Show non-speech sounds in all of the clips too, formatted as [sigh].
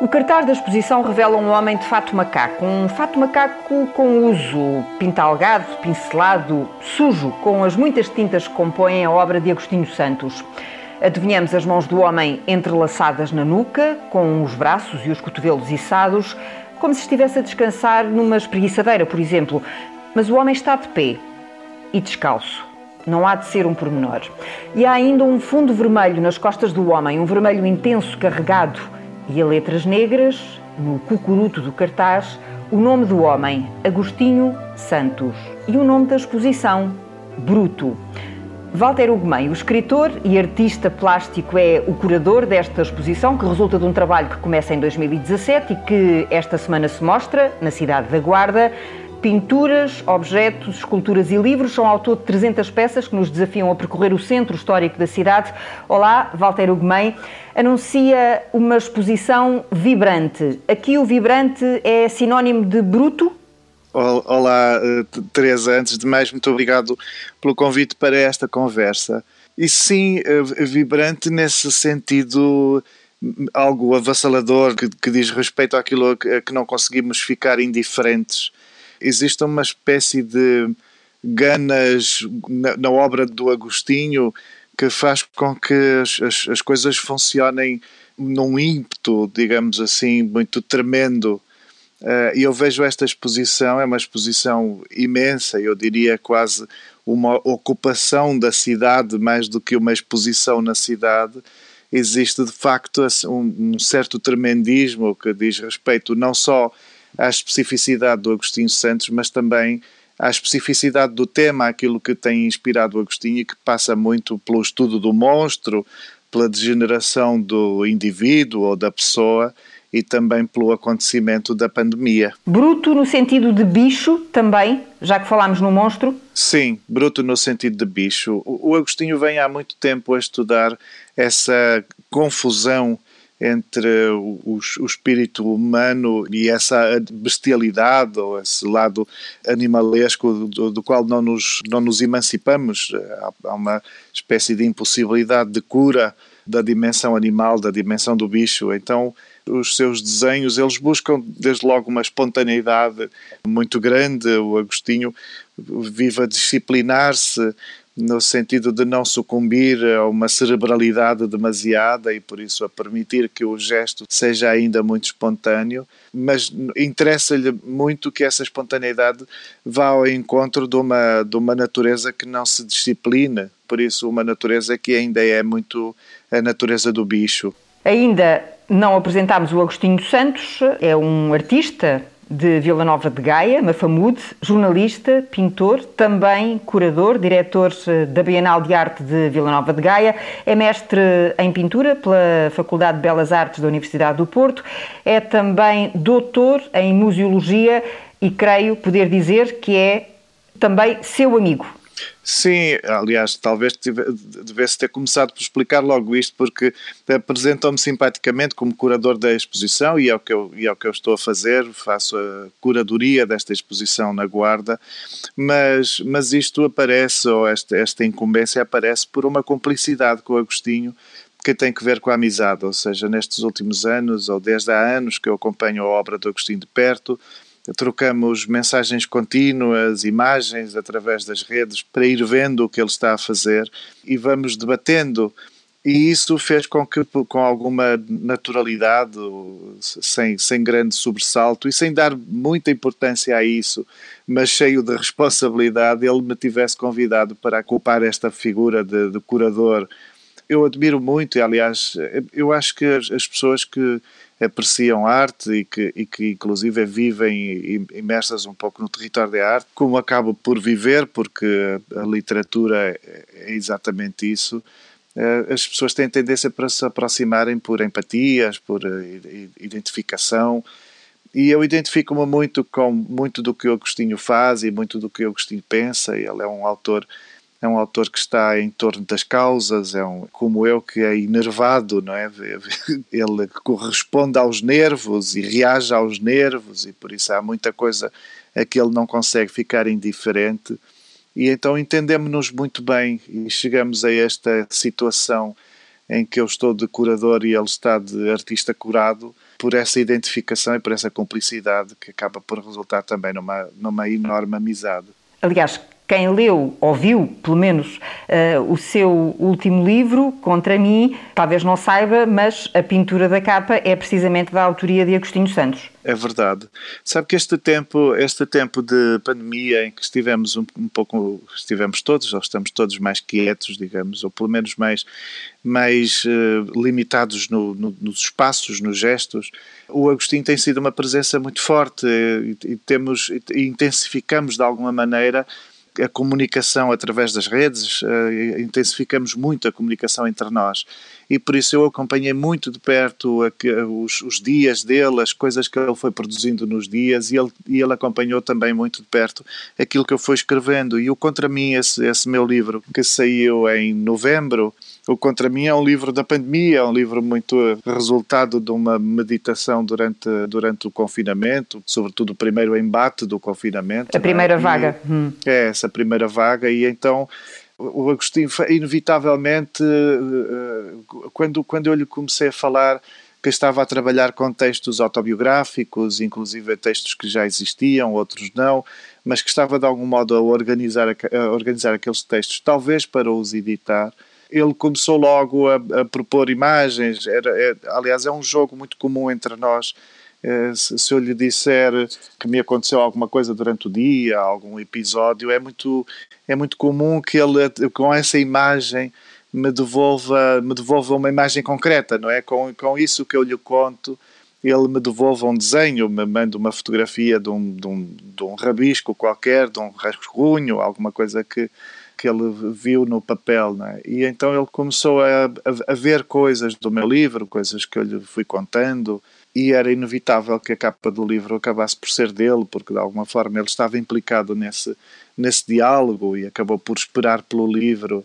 O cartaz da exposição revela um homem de fato macaco, um fato macaco com uso pintalgado, pincelado, sujo, com as muitas tintas que compõem a obra de Agostinho Santos. Adivinhamos as mãos do homem entrelaçadas na nuca, com os braços e os cotovelos içados, como se estivesse a descansar numa espreguiçadeira, por exemplo. Mas o homem está de pé e descalço. Não há de ser um pormenor. E há ainda um fundo vermelho nas costas do homem, um vermelho intenso, carregado e a letras negras, no cucuruto do cartaz, o nome do homem, Agostinho Santos, e o nome da exposição, Bruto. Walter Ugumem, o escritor e artista plástico, é o curador desta exposição, que resulta de um trabalho que começa em 2017 e que esta semana se mostra na cidade da Guarda. Pinturas, objetos, esculturas e livros são autor de 300 peças que nos desafiam a percorrer o centro histórico da cidade. Olá, Walter Ugumem. Anuncia uma exposição vibrante. Aqui o vibrante é sinónimo de bruto? Olá, eh, Teresa. Antes de mais, muito obrigado pelo convite para esta conversa. E sim, eh, vibrante nesse sentido algo avassalador que, que diz respeito àquilo a que não conseguimos ficar indiferentes existe uma espécie de ganas na, na obra do Agostinho que faz com que as, as, as, coisas funcionem num ímpeto, digamos assim, muito tremendo. Uh, e eu vejo esta exposição, é uma exposição imensa, eu diria quase uma ocupação da cidade mais do que uma exposição na cidade. Existe de facto um certo tremendismo que diz respeito não só à especificidade do Agostinho Santos, mas também à especificidade do tema, aquilo que tem inspirado o Agostinho e que passa muito pelo estudo do monstro, pela degeneração do indivíduo ou da pessoa e também pelo acontecimento da pandemia. Bruto no sentido de bicho também, já que falámos no monstro? Sim, bruto no sentido de bicho. O Agostinho vem há muito tempo a estudar essa confusão entre o, o, espírito humano e essa bestialidade ou esse lado animalesco do, do qual não nos, não nos emancipamos. Há, há uma espécie de impossibilidade de cura da dimensão animal, da dimensão do bicho. Então, os seus desenhos, eles buscam desde logo uma espontaneidade muito grande. O Agostinho vive a disciplinar-se no sentido de não sucumbir a uma cerebralidade demasiada e por isso a permitir que o gesto seja ainda muito espontâneo, mas interessa-lhe muito que essa espontaneidade vá ao encontro de uma, de uma natureza que não se disciplina, por isso uma natureza que ainda é muito a natureza do bicho. Ainda não apresentámos o Agostinho Santos, é um artista de Vila Nova de Gaia, Mafamude, jornalista, pintor, também curador, diretor eh, da Bienal de Arte de Vila Nova de Gaia, é mestre em pintura pela Faculdade de Belas Artes da Universidade do Porto, é também doutor em museologia e creio poder dizer que é também seu amigo. Sim, aliás, talvez devesse ter começado por explicar logo isto, porque apresentou-me simpaticamente como curador da exposição e é, o que eu, e é o que eu estou a fazer, faço a curadoria desta exposição na Guarda, mas, mas isto aparece, ou esta, esta incumbência aparece por uma cumplicidade com o Agostinho, que tem que ver com a amizade, ou seja, nestes últimos anos, ou desde há anos que eu acompanho a obra do Agostinho de perto, trocamos mensagens contínuas, imagens através das redes para ir vendo o que ele está a fazer e vamos debatendo. E isso fez com que, com alguma naturalidade, sem, sem grande sobressalto e sem dar muita importância a isso, mas cheio de responsabilidade, ele me tivesse convidado para ocupar esta figura de, de curador. Eu admiro muito, e aliás, eu acho que as, as pessoas que apreciam arte e que, e que inclusive vivem imersas um pouco no território da arte, como acabo por viver, porque a literatura é, é exatamente isso, eh, as pessoas têm tendência para se aproximarem por empatias, por eh, identificação, e eu identifico-me muito com muito do que o Agostinho faz e muito do que o Agostinho pensa, ele é um autor é um autor que está em torno das causas, é um, como eu que é enervado, não é? [laughs] Ele corresponde aos nervos e reage aos nervos e por isso há muita coisa a que ele não consegue ficar indiferente. E então entendemos-nos muito bem e chegamos a esta situação em que eu estou de curador e ele está de artista curado por essa identificação e por essa cumplicidade que acaba por resultar também numa, numa enorme amizade. Aliás, quem leu, ouviu, pelo menos, uh, o seu último livro, Contra mim, talvez não saiba, mas a pintura da capa é precisamente da autoria de Agostinho Santos. É verdade. Sabe que este tempo, este tempo de pandemia em que estivemos um, um, pouco, estivemos todos, ou estamos todos mais quietos, digamos, ou pelo menos mais, mais uh, limitados no, no, nos espaços, nos gestos, o Agostinho tem sido uma presença muito forte e, e temos, e intensificamos de alguma maneira a comunicação através das redes, uh, intensificamos muito a comunicação entre nós. E por isso eu acompanhei muito de perto a, a, os, os, dias dele, as coisas que ele foi produzindo nos dias, e ele, e ele acompanhou também muito de perto aquilo que eu fui escrevendo. E o Contra mim, esse, esse meu livro, que saiu em novembro, o Contra mim é um livro da pandemia, é um livro muito resultado de uma meditação durante, durante o confinamento, sobretudo o primeiro embate do confinamento. A primeira é? vaga. E, hum. É, essa primeira vaga, e então o Agostinho, inevitavelmente, eh, eh, quando, quando eu lhe comecei a falar que estava a trabalhar com textos autobiográficos, inclusive textos que já existiam, outros não, mas que estava de algum modo a organizar, a organizar aqueles textos, talvez para os editar, ele começou logo a, a propor imagens. Era, é, aliás, é um jogo muito comum entre nós. É, se, eu lhe disser que me aconteceu alguma coisa durante o dia, algum episódio, é muito, é muito comum que ele, com essa imagem, me devolva, me devolva uma imagem concreta, não é? Com, com isso que eu lhe conto, ele me devolva um desenho, me manda uma fotografia de um, de um, de um rabisco qualquer, de um rascunho, alguma coisa que, que ele viu no papel, é? E então ele começou a, a, a, ver coisas do meu livro, coisas que eu lhe fui contando, e era inevitável que a capa do livro acabasse por ser dele, porque de alguma forma ele estava implicado nesse, nesse diálogo e acabou por esperar pelo livro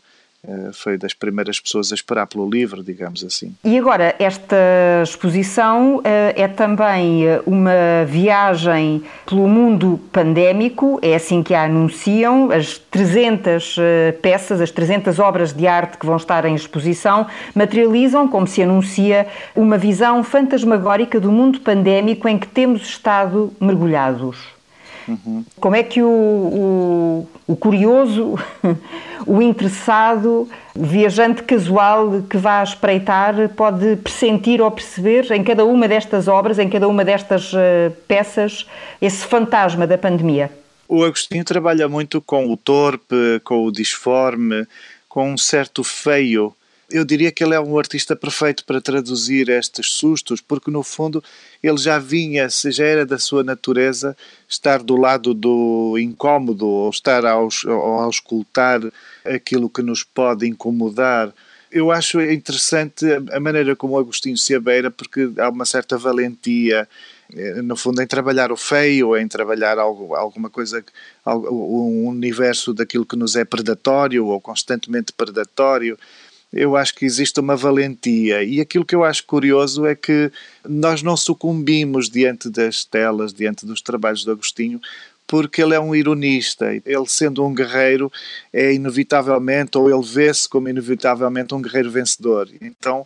foi das primeiras pessoas a esperar pelo livro, digamos assim. E agora, esta exposição eh, é também eh, uma viagem pelo mundo pandémico, é assim que a anunciam, as 300 peças, as 300 obras de arte que vão estar em exposição materializam, como se anuncia, uma visão fantasmagórica do mundo pandémico em que temos estado mergulhados. Uhum. Como é que o, o, o, curioso, [laughs] o interessado, o viajante casual que vá espreitar pode pressentir ou perceber em cada uma destas obras, em cada uma destas uh, peças, esse fantasma da pandemia? O Agostinho trabalha muito com o torpe, com o disforme, com um certo feio eu diria que ele é um artista perfeito para traduzir estes sustos, porque no fundo ele já vinha, já era da sua natureza estar do lado do incómodo, ou estar ao, ao auscultar aquilo que nos pode incomodar. Eu acho interessante a maneira como Agostinho se abeira, porque há uma certa valentia, eh, no fundo, em trabalhar o feio, em trabalhar algo, alguma coisa, um universo daquilo que nos é predatório ou constantemente predatório eu acho que existe uma valentia. E aquilo que eu acho curioso é que nós não sucumbimos diante das telas, diante dos trabalhos de Agostinho, porque ele é um ironista. Ele, sendo um guerreiro, é inevitavelmente, ou ele vê-se como inevitavelmente um guerreiro vencedor. Então,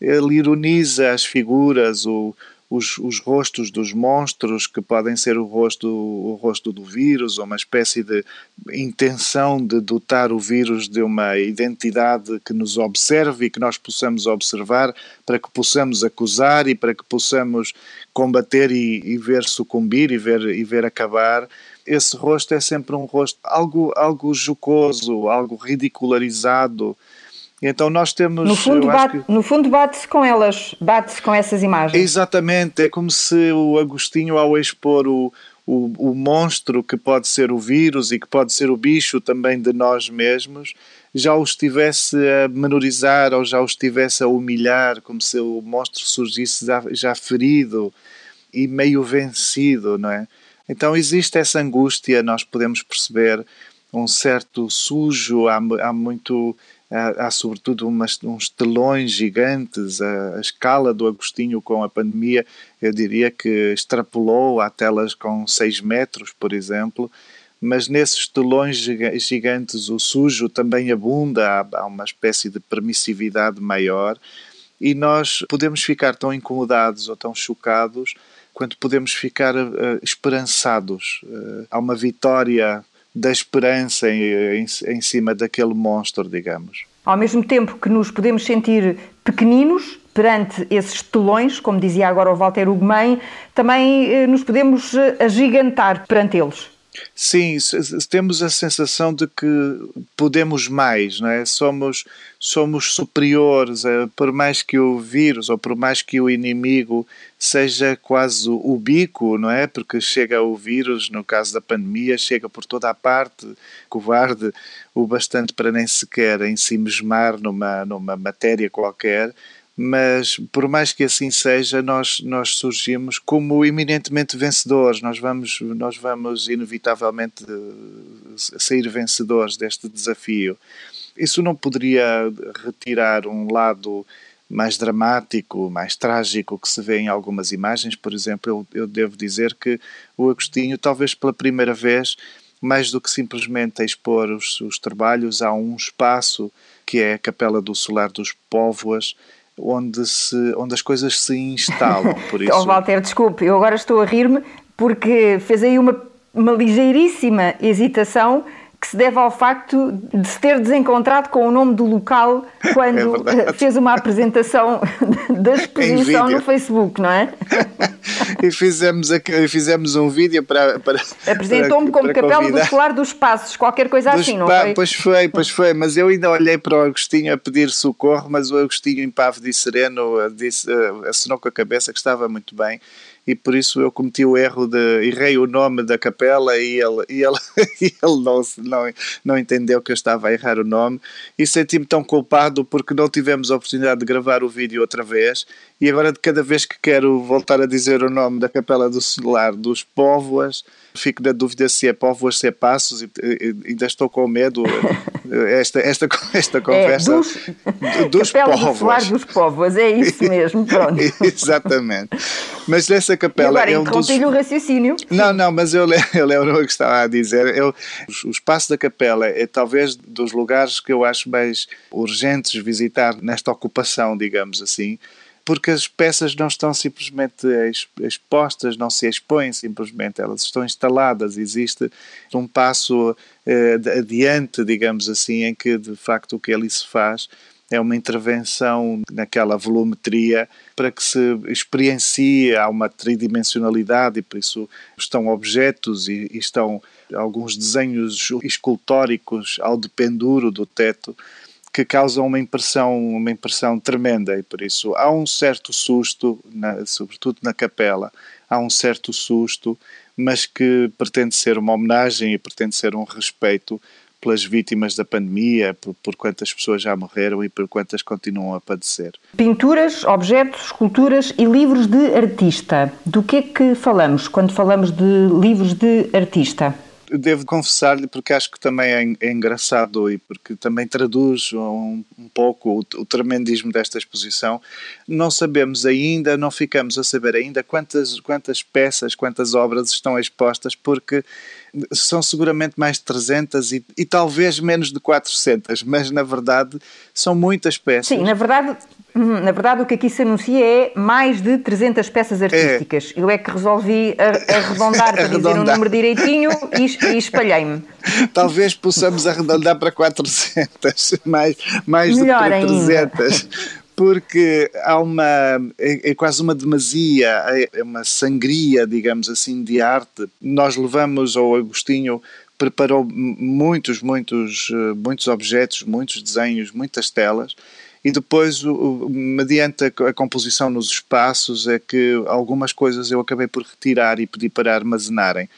ele ironiza as figuras, o, os, os rostos dos monstros, que podem ser o rosto, o rosto do vírus, ou uma espécie de intenção de dotar o vírus de uma identidade que nos observe e que nós possamos observar, para que possamos acusar e para que possamos combater e, e ver sucumbir e ver, e ver acabar. Esse rosto é sempre um rosto algo, algo jocoso, algo ridicularizado, então nós temos. No fundo, bate, que... no fundo bate-se com elas, bate-se com essas imagens. Exatamente, é como se o Agostinho, ao expor o, o, o monstro que pode ser o vírus e que pode ser o bicho também de nós mesmos, já o estivesse a menorizar ou já o estivesse a humilhar, como se o monstro surgisse já, já ferido e meio vencido, não é? Então existe essa angústia, nós podemos perceber um certo sujo, há, há muito há, sobretudo umas, uns telões gigantes, a, a, escala do Agostinho com a pandemia, eu diria que extrapolou a telas com 6 metros, por exemplo, mas nesses telões gigantes o sujo também abunda, há, há uma espécie de permissividade maior, e nós podemos ficar tão incomodados ou tão chocados quanto podemos ficar uh, esperançados. Uh, há uma vitória da esperança em, em, em cima daquele monstro, digamos. Ao mesmo tempo que nos podemos sentir pequeninos perante esses telões, como dizia agora o Walter Ugumem, também eh, nos podemos agigantar perante eles. Sim, temos a sensação de que podemos mais, não é? Somos, somos superiores, por mais que o vírus ou por mais que o inimigo seja quase o bico, não é? Porque chega o vírus, no caso da pandemia, chega por toda a parte, covarde o bastante para nem sequer em si mesmar numa, numa matéria qualquer mas por mais que assim seja, nós, nós surgimos como eminentemente vencedores, nós vamos, nós vamos inevitavelmente eh, sair vencedores deste desafio. Isso não poderia retirar um lado mais dramático, mais trágico que se vê em algumas imagens. Por exemplo, eu, eu devo dizer que o Agostinho, talvez pela primeira vez, mais do que simplesmente expor os, os trabalhos, há um espaço que é a Capela do Solar dos Póvoas, onde, se, onde as coisas se instalam. [laughs] Por isso... oh, Walter, desculpe, eu agora estou a rir-me porque fez aí uma, uma ligeiríssima hesitação que se deve ao facto de se ter desencontrado com o nome do local quando [laughs] é fez uma apresentação [laughs] da exposição no Facebook, não é? [laughs] e fizemos, fizemos um vídeo para. para Apresentou-me como capela do Solar dos Passos, qualquer coisa dos assim, não foi? Pois foi, pois foi, mas eu ainda olhei para o Agostinho a pedir socorro, mas o Agostinho, impávido e sereno, disse, uh, assinou com a cabeça que estava muito bem e por isso eu cometi o erro de errei o nome da capela e ele, e ele, [laughs] e ele não, não, não entendeu que eu estava a errar o nome. E senti-me tão culpado porque não tivemos a oportunidade de gravar o vídeo outra vez. E agora de cada vez que quero voltar a dizer o nome da capela do celular dos Póvoas fico na dúvida se é Póvoas, se é Passos e, e, ainda estou com medo esta, esta, [laughs] esta conversa é, dos, dos Póvoas dos Póvoas, é isso [laughs] mesmo, pronto exatamente mas nessa capela. E agora, é um dos... o raciocínio. Não, não, mas eu, [laughs] eu lembro o que estava a dizer. Eu, o espaço da capela é talvez dos lugares que eu acho mais urgentes visitar nesta ocupação, digamos assim porque as peças não estão simplesmente expostas, não se expõem simplesmente, elas estão instaladas, existe um passo eh, adiante, digamos assim, em que de facto o que ali se faz é uma intervenção naquela volumetria para que se experiencie, há uma tridimensionalidade e por isso estão objetos e, e estão alguns desenhos escultóricos ao dependuro do teto que causam uma impressão, uma impressão tremenda e por isso há um certo susto, na, sobretudo na capela, há um certo susto, mas que pretende ser uma homenagem e pretende ser um respeito pelas vítimas da pandemia, por, por, quantas pessoas já morreram e por quantas continuam a padecer. Pinturas, objetos, esculturas e livros de artista. Do que é que falamos quando falamos de livros de artista? Devo confessar-lhe porque acho que também é, é, engraçado e porque também traduz um, um pouco o, o, tremendismo desta exposição. Não sabemos ainda, não ficamos a saber ainda quantas, quantas peças, quantas obras estão expostas, porque são seguramente mais de 300 e, e talvez menos de 400, mas na verdade são muitas peças. Sim, na verdade Uhum. Na verdade, o que aqui se anuncia é mais de 300 peças artísticas. É. Eu é que resolvi arredondar [laughs] para dizer o um número direitinho e, e espalhei-me. [laughs] Talvez possamos arredondar para 400, [laughs] mais, mais do que para 300. Ainda. Porque há uma. É, é, quase uma demasia, é uma sangria, digamos assim, de arte. Nós levamos ao Agostinho preparou muitos, muitos, eh, muitos objetos, muitos desenhos, muitas telas e depois, mediante a, a, composição nos espaços, é que algumas coisas eu acabei por retirar e pedir para armazenarem.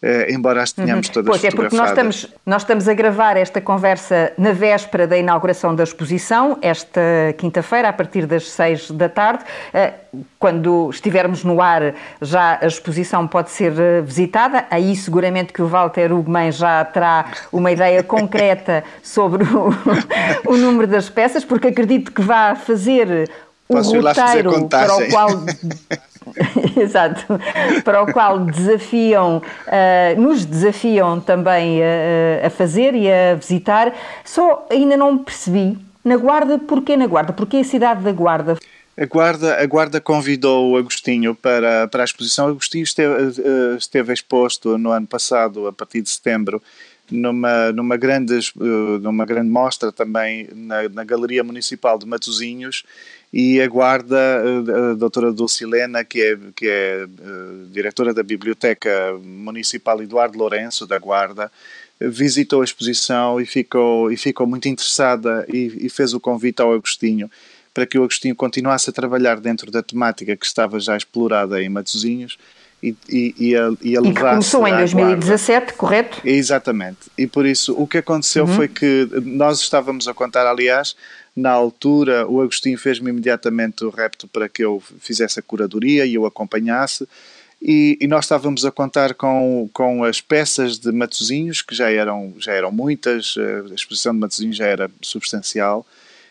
Uh, embora as tenhamos uhum. todas Pois é, porque nós estamos, nós estamos a gravar esta conversa na véspera da inauguração da exposição, esta quinta-feira, a partir das seis da tarde. Uh, quando estivermos no ar, já a exposição pode ser uh, visitada. Aí, seguramente, que o Walter Ugman já terá uma ideia concreta [laughs] sobre o, [laughs] o número das peças, porque acredito que vá fazer o Posso roteiro para o qual [laughs] [laughs] Exato, para o qual desafiam, uh, nos desafiam também a, a, fazer e a visitar. Só ainda não percebi, Na Guarda, porquê na Guarda? Porquê a cidade da Guarda? A Guarda, a Guarda convidou o Agostinho para, para a exposição. O Agostinho esteve, eh, esteve exposto no ano passado, a partir de setembro, numa, numa, grande, eh, numa grande mostra também na, na Galeria Municipal de Matosinhos e a Guarda, eh, a doutora Dulcilena, que é, que é diretora da Biblioteca Municipal Eduardo Lourenço, da Guarda, visitou a exposição e ficou, e ficou muito interessada e, e fez o convite ao Agostinho para que o Agostinho continuasse a trabalhar dentro da temática que estava já explorada em Matosinhos e, e, e, a, e a E que começou em 2017, guarda. correto? Exatamente. E por isso o que aconteceu uhum. foi que nós estávamos a contar, aliás, na altura o Agostinho fez-me imediatamente o repto para que eu fizesse a curadoria e eu acompanhasse. E, e, nós estávamos a contar com, com as peças de Matosinhos, que já eram, já eram muitas, a exposição de Matosinhos já era substancial,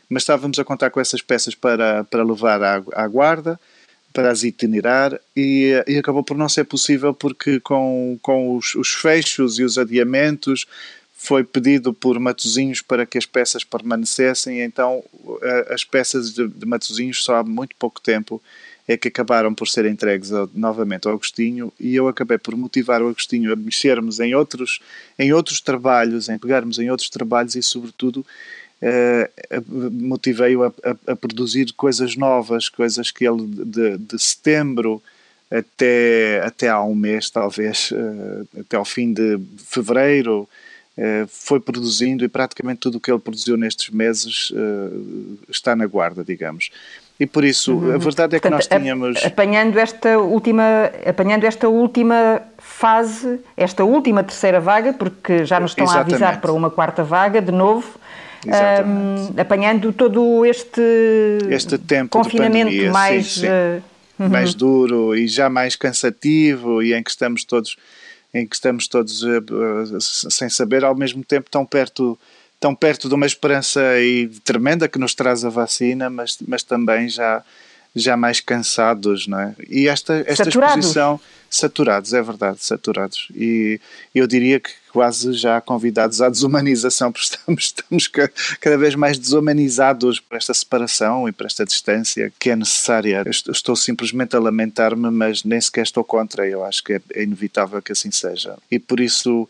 mas estávamos a contar com essas peças para, para levar à, à guarda, para as itinerar, e, e, acabou por não ser possível porque com, com os, os fechos e os adiamentos foi pedido por Matozinhos para que as peças permanecessem, então as peças de, de só há muito pouco tempo é que acabaram por ser entregues novamente ao Agostinho e eu acabei por motivar o Agostinho a mexermos em outros, em outros trabalhos, em pegarmos em outros trabalhos e sobretudo uh, motivei-o a, a, a, produzir coisas novas, coisas que ele de, de, setembro até, até há um mês, talvez, uh, até ao fim de fevereiro, foi produzindo e praticamente tudo o que ele produziu nestes meses está na guarda, digamos. E por isso, uhum. a verdade é que Portanto, nós tínhamos. Apanhando esta, última, apanhando esta última fase, esta última terceira vaga, porque já nos estão Exatamente. a avisar para uma quarta vaga, de novo, um, apanhando todo este, este tempo confinamento pandemia, mais, sim, sim. Mais uhum. duro e já mais cansativo e em que estamos todos em que estamos todos uh, sem saber ao mesmo tempo tão perto tão perto de uma esperança e tremenda que nos traz a vacina mas mas também já já mais cansados não é e esta esta saturados. exposição saturados é verdade saturados e eu diria que quase já convidados à desumanização, porque estamos, estamos cada vez mais desumanizados por esta separação e por esta distância que é necessária. Estou simplesmente a lamentar-me, mas nem sequer estou contra, eu acho que é, é inevitável que assim seja. E por isso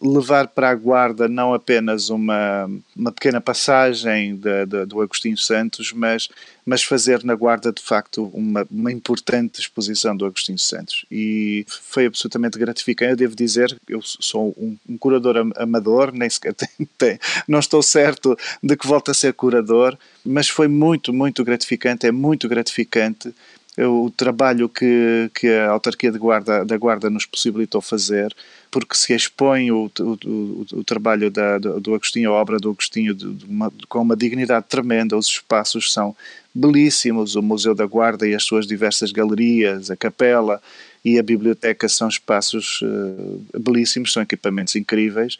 levar para a guarda não apenas uma, uma pequena passagem de, de, do Agostinho Santos, mas, mas fazer na guarda de facto uma, uma importante exposição do Agostinho Santos. E foi absolutamente gratificante. Eu devo dizer, eu sou um, um curador amador, nem sequer [laughs] tem, tem, não estou certo de que volte a ser curador, mas foi muito, muito gratificante, é muito gratificante o trabalho que, que a autarquia guarda, da Guarda nos possibilitou fazer, porque se expõe o, o, o, o trabalho da, do, do, Agostinho, a obra do Agostinho, de, de uma, com uma dignidade tremenda. Os espaços são belíssimos, o Museu da Guarda e as suas diversas galerias, a capela e a biblioteca são espaços uh, belíssimos, são equipamentos incríveis.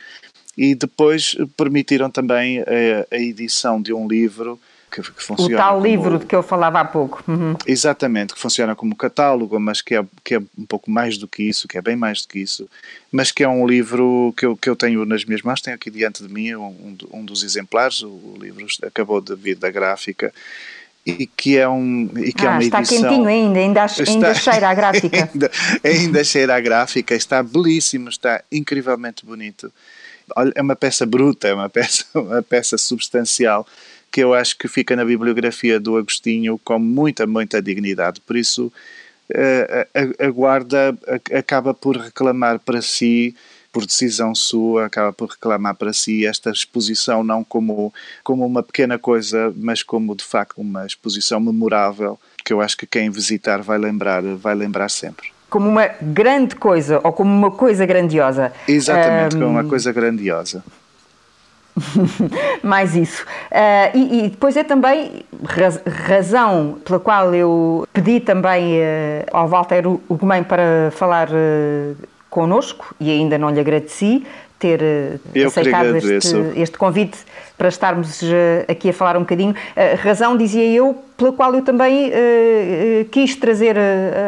E depois permitiram também a, a edição de um livro que, que funciona. O tal como, livro de que eu falava há pouco. Uhum. Exatamente, que funciona como catálogo, mas que é, que é um pouco mais do que isso, que é bem mais do que isso, mas que é um livro que eu, que eu tenho nas minhas mãos, tenho aqui diante de mim um, um dos exemplares, o livro acabou de vir da gráfica e que é, um, e que ah, é uma está edição... quentinho ainda, ainda, está, ainda cheira a gráfica. [laughs] ainda, ainda cheira a gráfica, está belíssimo, está incrivelmente bonito. Olha, é uma peça bruta, é uma [laughs] peça, uma peça substancial que eu acho que fica na bibliografia do Agostinho com muita, muita dignidade. Por isso, eh, a, a Guarda acaba por reclamar para si por decisão sua, acaba por reclamar para si esta exposição não como, como uma pequena coisa, mas como de facto uma exposição memorável que eu acho que quem visitar vai lembrar, vai lembrar sempre. Como uma grande coisa ou como uma coisa grandiosa. Exatamente, um... como uma coisa grandiosa. [laughs] Mais isso. Uh, e, e, depois é também raz, razão pela qual eu pedi também uh, ao Walter Ugumem para falar uh, connosco e ainda não lhe agradeci ter eu aceitado este, este, convite para estarmos aqui a falar um bocadinho. razão, dizia eu, pela qual eu também quis trazer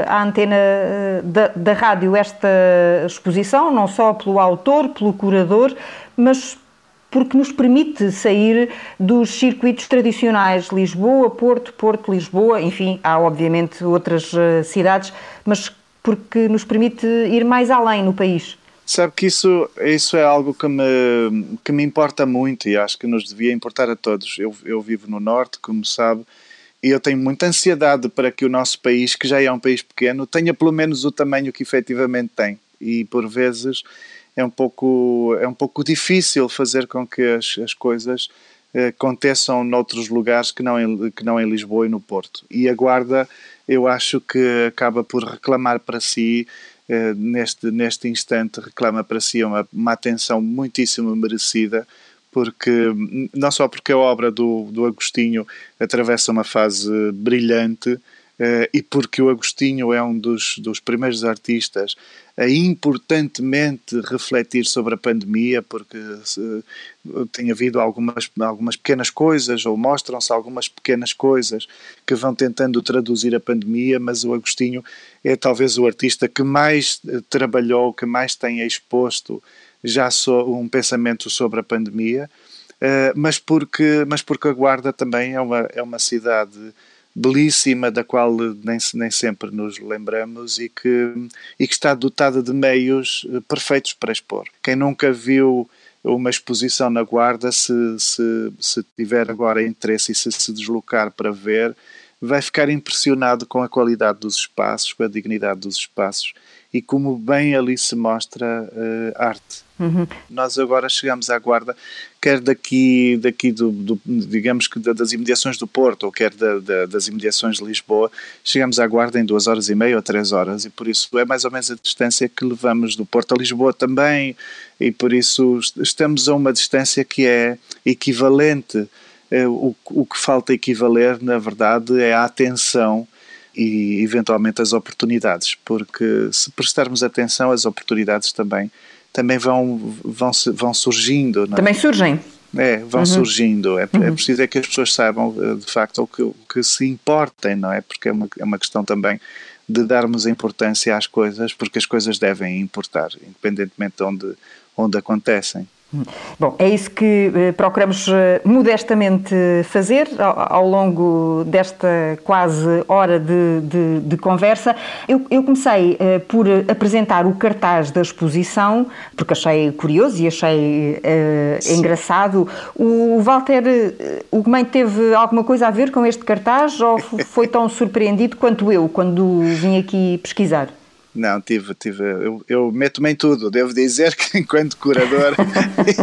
à antena da, da rádio esta exposição, não só pelo autor, pelo curador, mas porque nos permite sair dos circuitos tradicionais Lisboa, Porto, Porto, Lisboa, enfim, há obviamente outras cidades, mas porque nos permite ir mais além no país. Sabe que isso, isso é algo que me, que me importa muito e acho que nos devia importar a todos. Eu, eu vivo no Norte, como sabe, e eu tenho muita ansiedade para que o nosso país, que já é um país pequeno, tenha pelo menos o tamanho que efetivamente tem. E por vezes é um pouco, é um pouco difícil fazer com que as, as coisas eh, aconteçam noutros lugares que não, em, que não em Lisboa e no Porto. E a Guarda, eu acho que acaba por reclamar para si eh, neste, neste instante reclama para si uma, uma atenção muitíssimo merecida, porque não só porque a obra do, do Agostinho atravessa uma fase brilhante, e porque o Agostinho é um dos, dos primeiros artistas a importantemente refletir sobre a pandemia, porque uh, tem havido algumas, algumas pequenas coisas, ou mostram-se algumas pequenas coisas que vão tentando traduzir a pandemia, mas o Agostinho é talvez o artista que mais uh, trabalhou, que mais tem exposto já so, um pensamento sobre a pandemia, mas, porque, mas porque a Guarda também é uma, é uma cidade belíssima, da qual nem, nem sempre nos lembramos e que, e que está dotada de meios eh, perfeitos para expor. Quem nunca viu uma exposição na Guarda, se, se, se tiver agora interesse e se se deslocar para ver, vai ficar impressionado com a qualidade dos espaços, com a dignidade dos espaços e como bem ali se mostra uh, arte. Uhum. Nós agora chegamos à Guarda, quer daqui, daqui do, do digamos que das imediações do Porto, ou quer da, da, das imediações de Lisboa, chegamos à Guarda em duas horas e meia ou três horas, e por isso é mais ou menos a distância que levamos do Porto a Lisboa também, e por isso estamos a uma distância que é equivalente. Eh, o, o que falta equivaler, na verdade, é a atenção e eventualmente as oportunidades, porque se prestarmos atenção, as oportunidades também, também vão, vão, vão surgindo. É? Também surgem. É, vão uhum. surgindo. É, é uhum. é preciso é que as pessoas saibam, eh, de facto, o que, o que se importem, não é? Porque é uma, é uma questão também de darmos importância às coisas, porque as coisas devem importar, independentemente de onde, onde acontecem. Bom, é isso que eh, procuramos eh, modestamente fazer ao, longo desta quase hora de, de, de conversa. Eu, eu comecei eh, por apresentar o cartaz da exposição, porque achei curioso e achei engraçado. O Walter o Gumem teve alguma coisa a ver com este cartaz ou foi tão surpreendido quanto eu quando vim aqui pesquisar? Não, tive, tive. Eu, eu meto-me em tudo. Devo dizer que, [laughs] enquanto curador,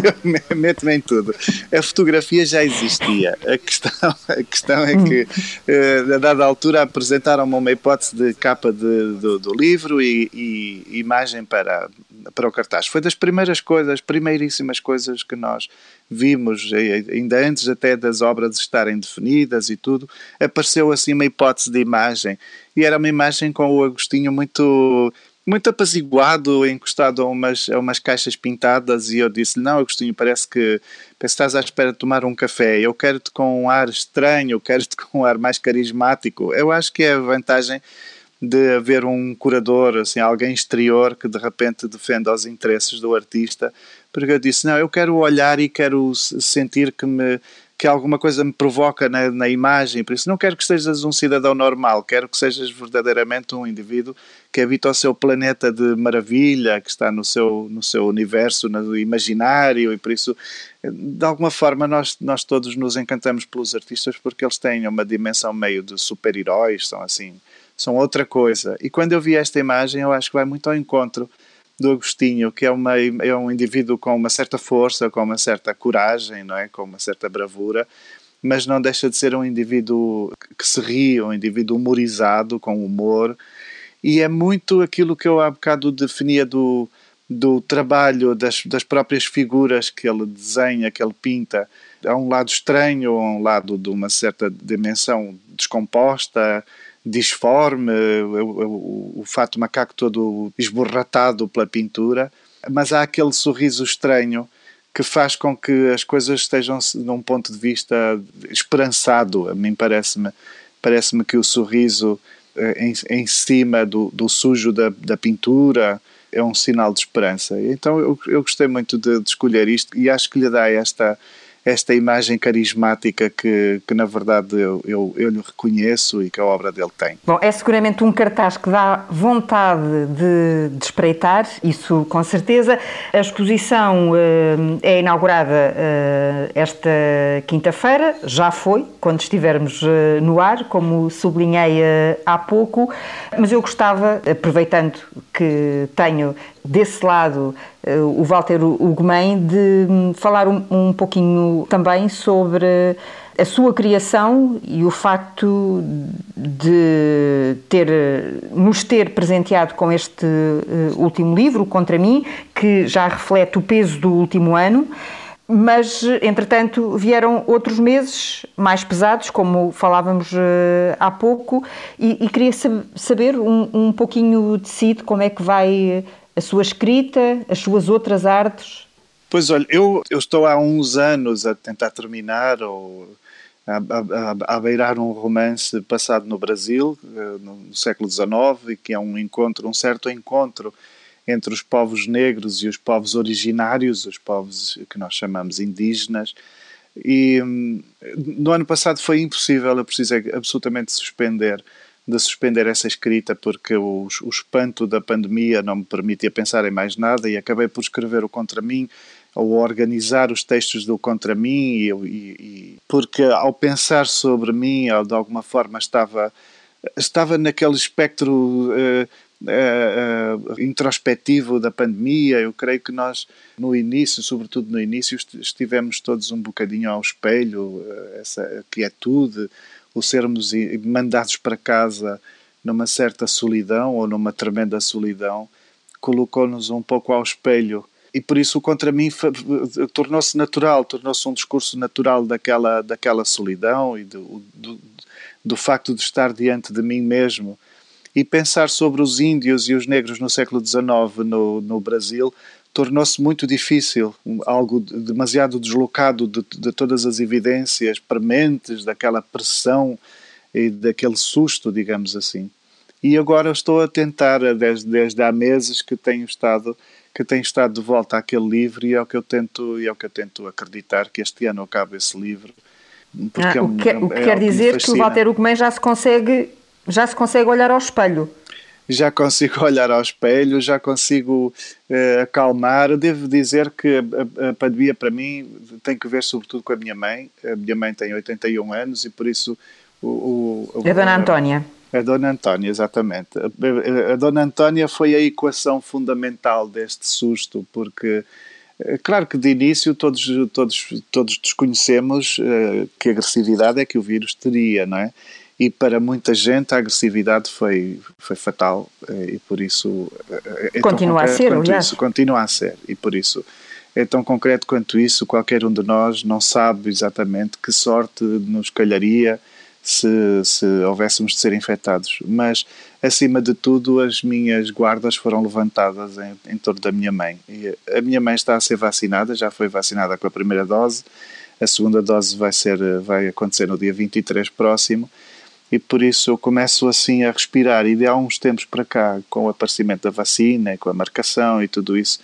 eu meto-me em tudo. A fotografia já existia. A questão, a questão é que, uh, a dada altura, apresentaram-me uma hipótese de capa de, do, do, livro e, e, imagem para, para o cartaz. Foi das primeiras coisas, primeiríssimas coisas que nós vimos, ainda antes até das obras estarem definidas e tudo, apareceu assim uma hipótese de imagem e era uma imagem com o Agostinho muito muito apaziguado, encostado a umas, a umas caixas pintadas, e eu disse não, Agostinho, parece que, parece que estás à espera de tomar um café, eu quero-te com um ar estranho, quero-te com um ar mais carismático. Eu acho que é a vantagem de haver um curador, assim, alguém exterior que de repente defenda os interesses do artista, porque eu disse, não, eu quero olhar e quero sentir que me que alguma coisa me provoca na, na, imagem, por isso não quero que sejas um cidadão normal, quero que sejas verdadeiramente um indivíduo que habita o seu planeta de maravilha, que está no seu, no seu universo, no imaginário, e por isso, de alguma forma, nós, nós todos nos encantamos pelos artistas porque eles têm uma dimensão meio de super-heróis, são assim, são outra coisa. E quando eu vi esta imagem, eu acho que vai muito ao encontro do Agostinho, que é, uma, é um indivíduo com uma certa força, com uma certa coragem, não é? com uma certa bravura, mas não deixa de ser um indivíduo que se ri, um indivíduo humorizado, com humor, e é muito aquilo que eu há bocado definia do, do trabalho das, das próprias figuras que ele desenha, que ele pinta. Há um lado estranho, há um lado de uma certa dimensão descomposta, disforme, o, o, o fato macaco todo esborratado pela pintura, mas há aquele sorriso estranho que faz com que as coisas estejam num ponto de vista esperançado. A mim parece-me parece-me que o sorriso eh, em, em cima do, do sujo da, da pintura, é um sinal de esperança. Então eu, eu gostei muito de, de escolher isto e acho que lhe dá esta esta imagem carismática que, que na verdade eu, eu, eu lhe reconheço e que a obra dele tem. Bom, é seguramente um cartaz que dá vontade de, de espreitar, isso com certeza. A exposição uh, é inaugurada uh, esta quinta-feira, já foi, quando estivermos uh, no ar, como sublinhei há pouco, mas eu gostava, aproveitando que tenho desse lado o Walter Ugumem de hum, falar um, um pouquinho também sobre a sua criação e o facto de ter, nos ter presenteado com este uh, último livro, Contra Mim, que já reflete o peso do último ano, mas, entretanto, vieram outros meses mais pesados, como falávamos uh, há pouco, e, e queria saber um, um pouquinho de si, de como é que vai a sua escrita, as suas outras artes? Pois olha, eu, eu estou há uns anos a tentar terminar ou a, a, a, beirar um romance passado no Brasil, eh, no século XIX, e que é um encontro, um certo encontro entre os povos negros e os povos originários, os povos que nós chamamos indígenas. E hum, no ano passado foi impossível, eu precisei absolutamente suspender de suspender essa escrita porque o, o espanto da pandemia não me permitia pensar em mais nada e acabei por escrever o Contra Mim ou organizar os textos do Contra Mim e, e, porque ao pensar sobre mim, de alguma forma estava estava naquele espectro uh, uh, uh, introspectivo da pandemia. Eu creio que nós, no início, sobretudo no início, estivemos todos um bocadinho ao espelho, essa quietude, o sermos mandados para casa numa certa solidão ou numa tremenda solidão, colocou-nos um pouco ao espelho. E por isso, contra mim, tornou-se natural, tornou-se um discurso natural daquela, daquela solidão e do, do, do facto de estar diante de mim mesmo. E pensar sobre os índios e os negros no século XIX no, no Brasil tornou-se muito difícil, algo demasiado deslocado de, de, todas as evidências prementes, daquela pressão e daquele susto, digamos assim. E agora estou a tentar, desde, desde há meses que tenho estado que tenho estado de volta àquele livro e é o que eu tento e é o que eu tento acreditar que este ano acabe esse livro. Ah, é um, o que, é, o que é quer dizer que, que o Walter Ugumem já se consegue já se consegue olhar ao espelho já consigo [laughs] olhar ao espelho, já consigo uh, acalmar. Devo dizer que a, a, pandemia para mim tem que ver sobretudo com a minha mãe. A minha mãe tem 81 anos e por isso o, o, a Dona Antónia. A Dona Antónia, exatamente. A, a, Dona Antónia foi a equação fundamental deste susto, porque eh, Claro que de início todos, todos, todos desconhecemos uh, que agressividade é que o vírus teria, não é? E para muita gente a agressividade foi, foi fatal eh, e por isso eh, é continua a ser, aliás. Isso, continua a ser e por isso é tão concreto quanto isso, qualquer um de nós não sabe exatamente que sorte nos calharia se, se houvéssemos de ser infectados. Mas, acima de tudo, as minhas guardas foram levantadas em, em torno da minha mãe. E a minha mãe está a ser vacinada, já foi vacinada com a primeira dose, a segunda dose vai, ser, vai acontecer no dia 23 próximo e por isso eu começo assim a respirar. E de há uns tempos para cá, com o aparecimento da vacina, com a marcação e tudo isso,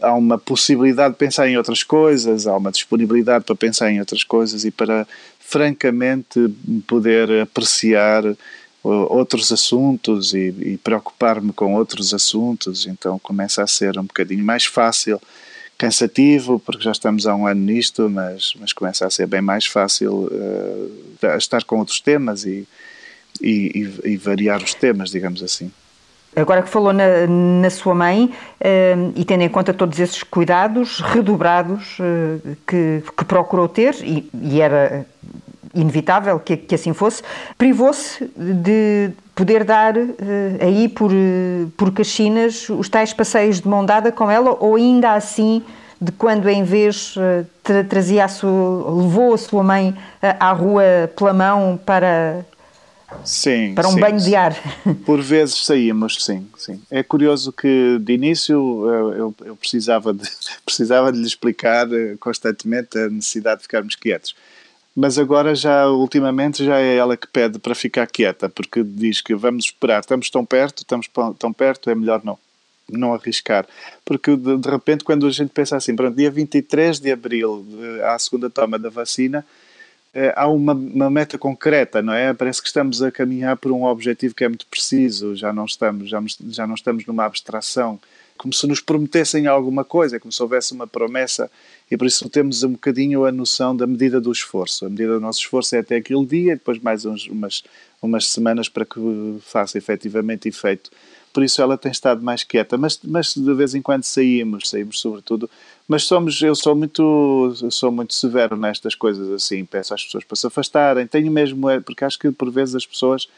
há uma possibilidade de pensar em outras coisas, há uma disponibilidade para pensar em outras coisas e para francamente poder apreciar outros assuntos e, e preocupar-me com outros assuntos. Então começa a ser um bocadinho mais fácil cansativo, porque já estamos há um ano nisto, mas, mas começa a ser bem mais fácil uh, estar com outros temas e, e, e, e, variar os temas, digamos assim. Agora que falou na, na sua mãe, uh, e tendo em conta todos esses cuidados redobrados uh, que, que procurou ter, e, e era inevitável que, que assim fosse, privou-se de poder dar uh, aí por, uh, por Caxinas os tais passeios de mão dada com ela, ou ainda assim, de quando em vez uh, tra trazia a sua, levou a sua mãe à rua pela mão para, Sim, para um sim, banho de ar. Por vezes saímos, sim, sim. É curioso que de início eu, eu precisava, de, [laughs] precisava de lhe explicar constantemente a necessidade de ficarmos quietos mas agora já ultimamente já é ela que pede para ficar quieta, porque diz que vamos esperar, estamos tão perto, estamos tão perto, é melhor não. não arriscar. Porque de, de, repente, quando a gente pensa assim, pronto, dia 23 de abril, há a segunda toma da vacina, eh, há uma, uma, meta concreta, não é? Parece que estamos a caminhar por um objetivo que é muito preciso, já não estamos, já, já não estamos numa abstração, como se nos prometessem alguma coisa, como se houvesse uma promessa, e por isso temos um bocadinho a noção da medida do esforço. A medida do nosso esforço é até aquele dia, depois mais uns, umas, umas semanas para que faça efetivamente efeito por isso ela tem estado mais quieta, mas, mas de vez em quando saímos, saímos sobretudo, mas somos, eu sou muito, sou muito severo nestas coisas assim, peço às pessoas para se afastarem, tenho mesmo, é, porque acho que por vezes as pessoas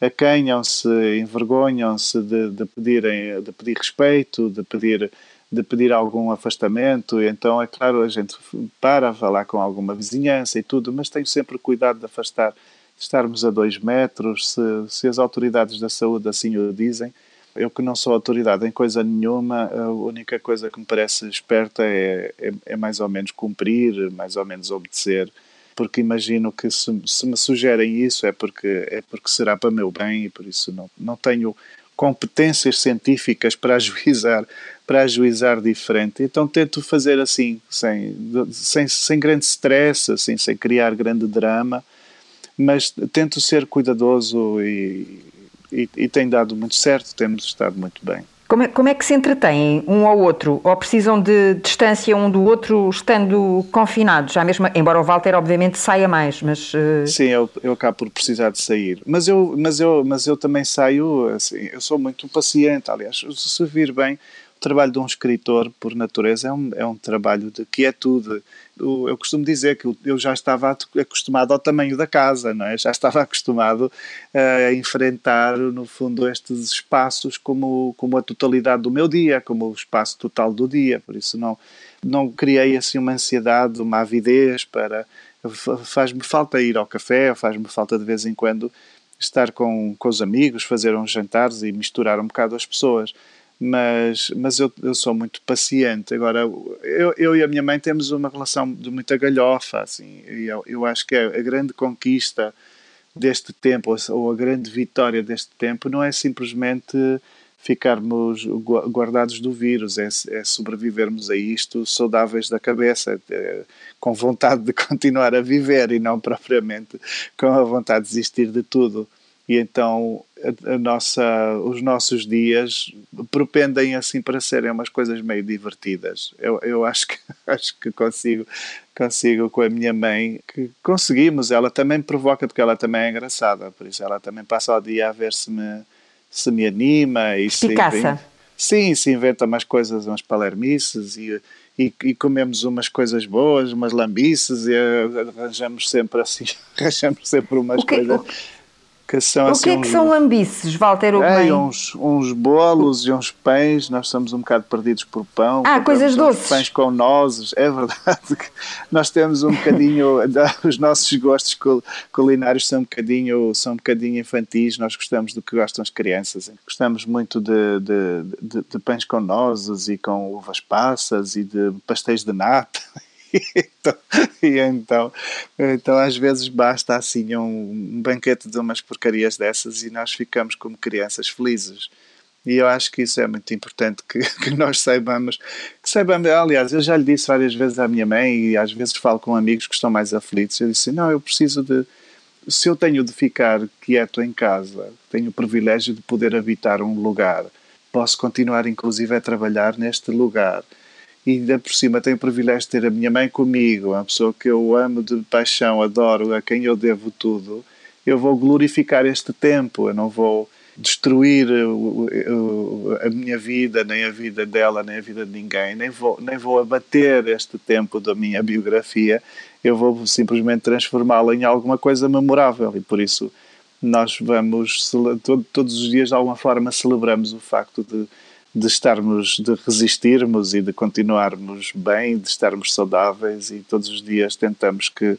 acanham-se, envergonham-se de, de, pedirem, de pedir respeito, de pedir, de pedir algum afastamento, então é claro, a gente para falar com alguma vizinhança e tudo, mas tenho sempre cuidado de afastar, de estarmos a dois metros, se, se as autoridades da saúde assim o dizem, eu que não sou autoridade em coisa nenhuma, a única coisa que me parece esperta é, é, é mais ou menos cumprir, mais ou menos obedecer, porque imagino que se, se, me sugerem isso é porque, é porque será para meu bem e por isso não, não tenho competências científicas para ajuizar, para ajuizar diferente. Então tento fazer assim, sem, sem, sem grande stress, assim, sem criar grande drama, mas tento ser cuidadoso e, e, e tem dado muito certo, temos estado muito bem. Como é, como é, que se entretêm um ao outro? Ou precisam de distância um do outro estando confinados? Já mesmo, embora o Walter obviamente saia mais, mas... Uh... Sim, eu, eu acabo por precisar de sair. Mas eu, mas eu, mas eu também saio, assim, eu sou muito paciente, aliás, se vir bem, trabalho de um escritor, por natureza, é um, é um trabalho de quietude. Eu, eu costumo dizer que eu já estava acostumado ao tamanho da casa, não é? Já estava [laughs] acostumado a enfrentar, no fundo, estes espaços como, como a totalidade do meu dia, como o espaço total do dia. Por isso não, não criei assim uma ansiedade, uma avidez para... Faz-me falta ir ao café, faz-me falta de vez em quando estar com, com os amigos, fazer uns jantares e misturar um bocado as pessoas mas, mas eu, eu sou muito paciente. Agora, eu, eu e a minha mãe temos uma relação de muita galhofa, assim, e eu, eu acho que a grande conquista deste tempo, ou a grande vitória deste tempo, não é simplesmente ficarmos guardados do vírus, é, é sobrevivermos a isto saudáveis da cabeça, é, com vontade de [laughs] continuar a viver e não propriamente com a vontade de desistir de tudo e então a, a, nossa, os nossos dias propendem assim para serem umas coisas meio divertidas. Eu, eu acho que [laughs] acho que consigo consigo com a minha mãe que conseguimos. Ela também provoca porque ela também é engraçada, por isso ela também passa o dia a ver se me se me anima e se inventa, sim se inventa umas coisas umas palermices e e, e, comemos umas coisas boas, umas lambices e arranjamos sempre assim, [laughs] arranjamos sempre umas coisas que são, o assim, que é que uns, são lambices, Walter é, uns, uns bolos e uns pães, nós estamos um bocado perdidos por pão. Ah, coisas doces. Pães com nozes, é verdade que nós temos um bocadinho, [laughs] os nossos gostos culinários são um bocadinho, são um bocadinho infantis, nós gostamos do que gostam as crianças. Gostamos muito de, de, de, de pães com nozes e com uvas passas e de pastéis de nata então, e então, então, às vezes basta assim um, um banquete de umas porcarias dessas e nós ficamos como crianças felizes. E eu acho que isso é muito importante que, [laughs] que nós saibamos, que saibamos. Aliás, eu já lhe disse várias vezes à minha mãe e às vezes falo com amigos que estão mais aflitos. Eu disse: Não, eu preciso de. Se eu tenho de ficar quieto em casa, tenho o privilégio de poder habitar um lugar, posso continuar, inclusive, a trabalhar neste lugar e ainda por cima tenho o privilégio de ter a minha mãe comigo, uma pessoa que eu amo de paixão, adoro, a quem eu devo tudo, eu vou glorificar este tempo, eu não vou destruir a minha vida, nem a vida dela, nem a vida de ninguém, nem vou, nem vou abater este tempo da minha biografia, eu vou simplesmente transformá-la em alguma coisa memorável e por isso nós vamos, todos os dias de alguma forma celebramos o facto de de estarmos, de resistirmos e de continuarmos bem, de estarmos saudáveis e todos os dias tentamos que,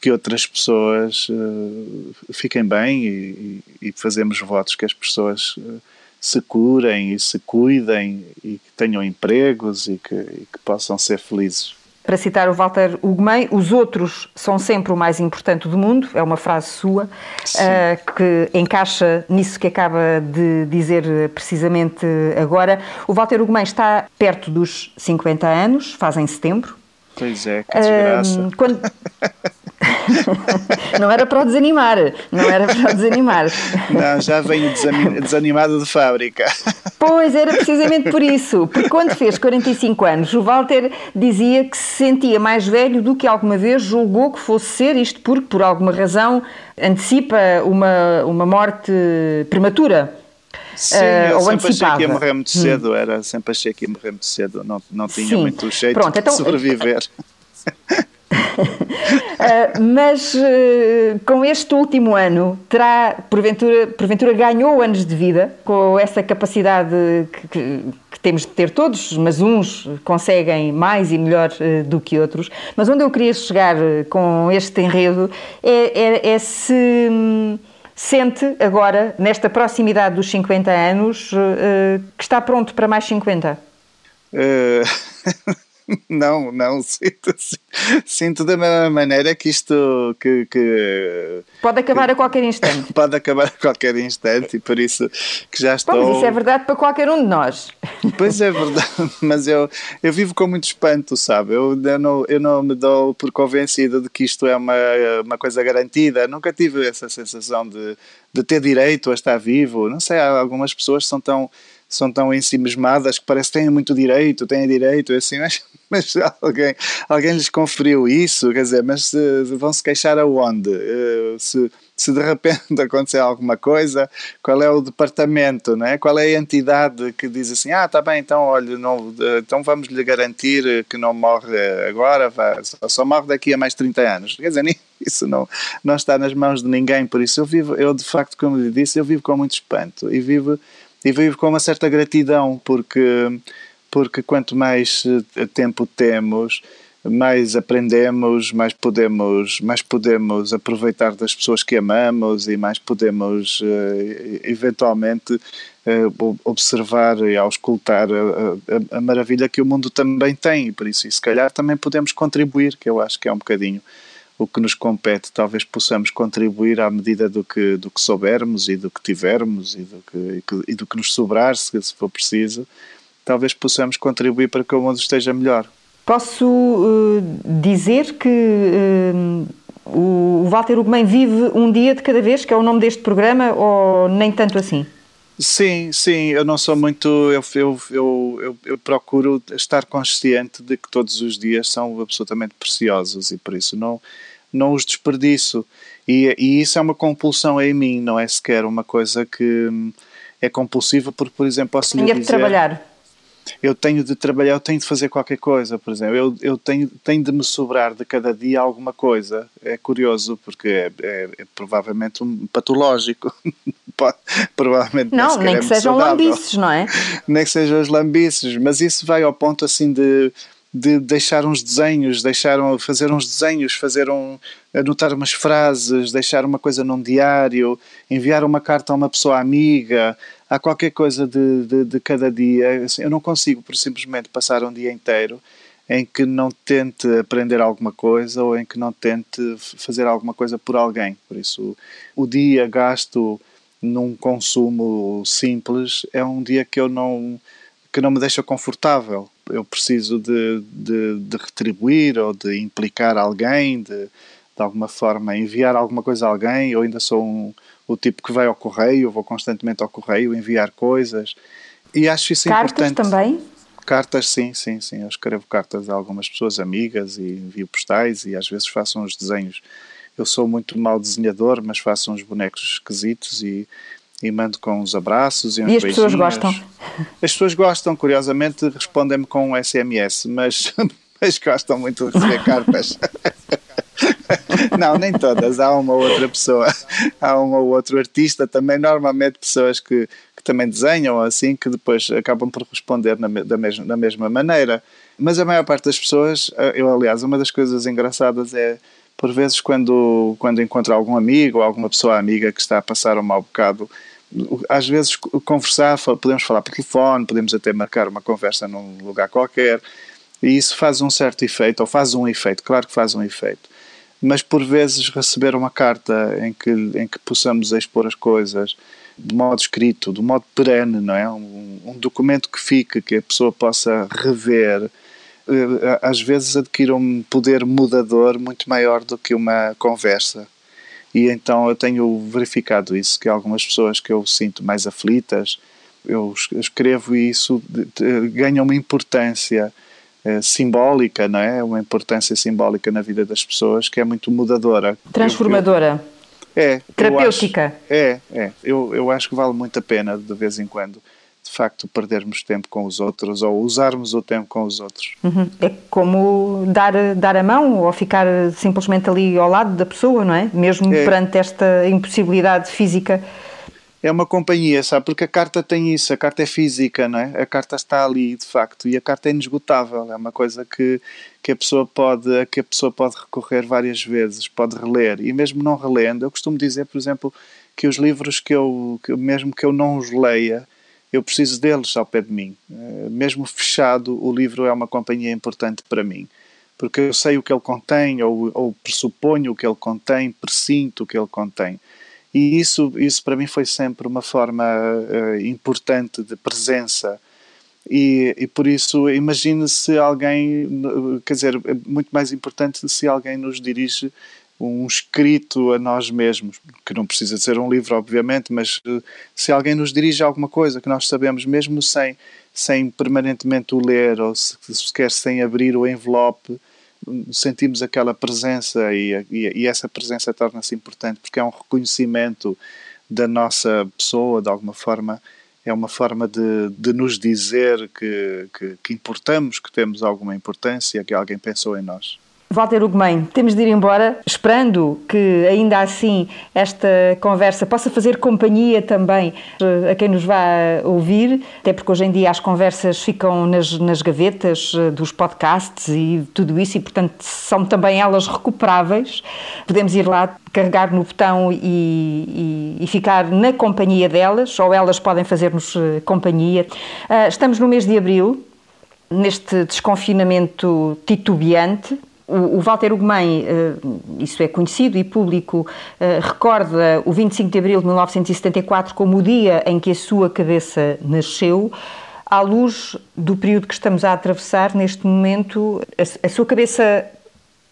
que outras pessoas uh, fiquem bem e, e, fazemos votos que as pessoas uh, se curem e se cuidem e que tenham empregos e que, e que possam ser felizes. Para citar o Walter Ugumem, os outros são sempre o mais importante do mundo, é uma frase sua, uh, que encaixa nisso que acaba de dizer precisamente agora. O Walter Ugumem está perto dos 50 anos, faz em setembro. Pois é, que desgraça. Uh, quando... [laughs] não era para o desanimar, não era para o desanimar. Não, já venho desanimado de fábrica. Pois, era precisamente por isso, porque quando fez 45 anos, o Walter dizia que se sentia mais velho do que alguma vez julgou que fosse ser, isto porque, por alguma razão, antecipa uma, uma morte prematura. Sim, uh, eu sempre antecipava. achei que ia morrer muito hum. cedo, era, sempre achei que ia morrer muito cedo, não, não tinha Sim. muito jeito Pronto, então, de sobreviver. Uh, mas uh, com este último ano, terá, porventura, porventura ganhou anos de vida, com essa capacidade que, que, que temos de ter todos, mas uns conseguem mais e melhor uh, do que outros. Mas onde eu queria chegar com este enredo é, é, é se hum, sente agora, nesta proximidade dos 50 anos, que está pronto para mais 50? [laughs] não, não, [laughs] sinto, sinto da mesma maneira que isto que, que pode acabar que, a qualquer instante. [laughs] Pode acabar a qualquer instante e por isso que já estou. Mas isso é verdade para qualquer um de nós. [laughs] Pois é verdade, mas eu, eu vivo com muito espanto, sabe? Eu, eu, não, eu não me dou por convencido de que isto é uma, uma coisa garantida. Nunca tive essa sensação de, de ter direito a estar vivo. Não sei, algumas pessoas são tão são tão ensimismadas que parece que têm muito direito, têm direito, assim, mas, [laughs] mas alguém, alguém lhes conferiu isso, quer dizer, mas vão se queixar aonde? Eh, se, se de repente [laughs] acontecer alguma coisa, qual é o departamento, não é? qual é a entidade que diz assim, ah, está bem, então, olha, não, então vamos lhe garantir que não morre agora, só morre daqui a mais 30 anos. Quer dizer, [laughs] isso não, não está nas mãos de ninguém, por isso eu vivo, eu de facto, como lhe disse, eu vivo com muito espanto e vivo e vivo com uma certa gratidão, porque, porque quanto mais eh, tempo temos, mais aprendemos, mais podemos, mais podemos aproveitar das pessoas que amamos e mais podemos uh, eventualmente uh, observar e auscultar a, a, a, maravilha que o mundo também tem. E por isso e se calhar também podemos contribuir, que eu acho que é um bocadinho o que nos compete, talvez possamos contribuir à medida do que, do que soubermos e do que tivermos e do que, e, do que nos sobrar, se, se for preciso, talvez possamos contribuir para que o mundo esteja melhor. Posso uh, dizer que uh, o Walter Ugumem vive um dia de cada vez, que é o nome deste programa, ou nem tanto assim? Sim, sim, eu não sou muito. Eu, eu, eu, eu procuro estar consciente de que todos os dias são absolutamente preciosos e por isso não, não os desperdiço. E, e isso é uma compulsão em mim, não é sequer uma coisa que hum, é compulsiva, porque, por exemplo, posso lhe dizer... de trabalhar. Eu tenho de trabalhar, eu tenho de fazer qualquer coisa, por exemplo. Eu, eu tenho, tenho de me sobrar de cada dia alguma coisa. É curioso, porque é, é, é provavelmente um patológico. [laughs] provavelmente não, nem que sejam saudável. lambices, não é? Nem que sejam os lambices, mas isso vai ao ponto assim de de deixar uns desenhos, deixar, fazer uns desenhos, fazer um, anotar umas frases, deixar uma coisa num diário, enviar uma carta a uma pessoa amiga, há qualquer coisa de, de, de cada dia. Assim, eu não consigo, por simplesmente, passar um dia inteiro em que não tente aprender alguma coisa ou em que não tente fazer alguma coisa por alguém. Por isso, o dia gasto num consumo simples é um dia que eu não que não me deixa confortável eu preciso de, de, de, retribuir ou de implicar alguém, de, de alguma forma enviar alguma coisa a alguém. Eu ainda sou um, o tipo que vai ao correio, vou constantemente ao correio enviar coisas. E acho isso Cartas importante. Cartas também? Cartas, sim, sim, sim. Eu escrevo cartas a algumas pessoas amigas e envio postais e às vezes faço uns desenhos. Eu sou muito mau desenhador, mas faço uns bonecos esquisitos e e mando com uns abraços e uns E as pessoas gostam? As pessoas gostam, curiosamente respondem-me com um SMS, mas, [laughs] mas gostam muito de receber cartas. [laughs] Não, nem todas. Há uma ou outra pessoa, há um ou outro artista também, normalmente pessoas que, que também desenham assim, que depois acabam por responder na, da, mesma, da mesma maneira. Mas a maior parte das pessoas, eh, eu aliás, uma das coisas engraçadas é por vezes quando, quando encontro algum amigo ou alguma pessoa amiga que está a passar um mau bocado, às vezes conversar, podemos falar por telefone, podemos até marcar uma conversa num lugar qualquer, E isso faz um certo efeito, ou faz um efeito, claro que faz um efeito. Mas por vezes receber uma carta em que, em que possamos expor as coisas de modo escrito, de modo perene, não é? Um, um documento que fique, que a pessoa possa rever, eh, às vezes adquire um poder mudador muito maior do que uma conversa. E então eu tenho verificado isso, que algumas pessoas que eu sinto mais aflitas, eu escrevo e isso ganha uma importância eh, simbólica, não é? Uma importância simbólica na vida das pessoas que é muito mudadora. Transformadora. Eu, eu, é. Terapêutica. Acho, é, é. Eu, eu acho que vale muito a pena de vez em quando de facto perdermos tempo com os outros ou usarmos o tempo com os outros. Uhum. É como dar, dar a mão ou ficar simplesmente ali ao lado da pessoa, não é? Mesmo é. perante esta impossibilidade física é uma companhia, sabe? Porque a carta tem isso, a carta é física, não é? A carta está ali, de facto, e a carta é inesgotável, é uma coisa que, que, a, pessoa pode, a que a pessoa pode recorrer várias vezes, pode reler, e mesmo não relendo, eu costumo dizer, por exemplo, que os livros que eu, que, mesmo que eu não os leia, eu preciso deles ao pé de mim. Eh, mesmo fechado, o livro é uma companhia importante para mim porque eu sei o que ele contém, ou, ou pressuponho o que ele contém, presinto o que ele contém. E isso, isso para mim foi sempre uma forma uh, importante de presença. E, e por isso, imagine se alguém, quer dizer, é muito mais importante se alguém nos dirige um escrito a nós mesmos, que não precisa ser um livro, obviamente, mas eh, se alguém nos dirige alguma coisa que nós sabemos, mesmo sem, sem permanentemente o ler, ou se, sequer sem abrir o envelope, sentimos aquela presença e, e, e essa presença torna-se importante porque é um reconhecimento da nossa pessoa, de alguma forma, é uma forma de, de nos dizer que, que, que importamos, que temos alguma importância, que alguém pensou em nós. Walter Ugumem, temos de ir embora, esperando que ainda assim esta conversa possa fazer companhia também eh, a quem nos vai ouvir, até porque hoje em dia as conversas ficam nas, nas gavetas eh, dos podcasts e tudo isso, e portanto são também elas recuperáveis. Podemos ir lá, carregar no botão e, e, e ficar na companhia delas, ou elas podem fazer-nos eh, companhia. Estamos no mês de abril, neste desconfinamento titubeante o, Walter Ugumem, eh, isso é conhecido e público, eh, recorda o 25 de abril de 1974 como o dia em que a sua cabeça nasceu. À luz do período que estamos a atravessar neste momento, a, sua cabeça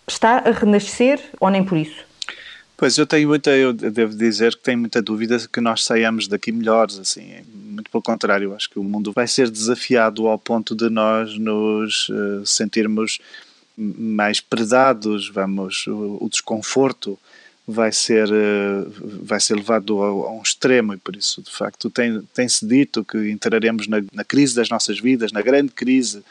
está a renascer ou nem por isso? Pois eu tenho muita, eu devo dizer que tenho muita dúvida que nós saiamos daqui melhores, assim, muito pelo contrário, acho que o mundo vai ser desafiado ao ponto de nós nos uh, sentirmos mais predados, vamos, o, o desconforto vai ser, eh, vai ser levado a, um extremo e por isso, de facto, tem, tem-se dito que entraremos na, na crise das nossas vidas, na grande crise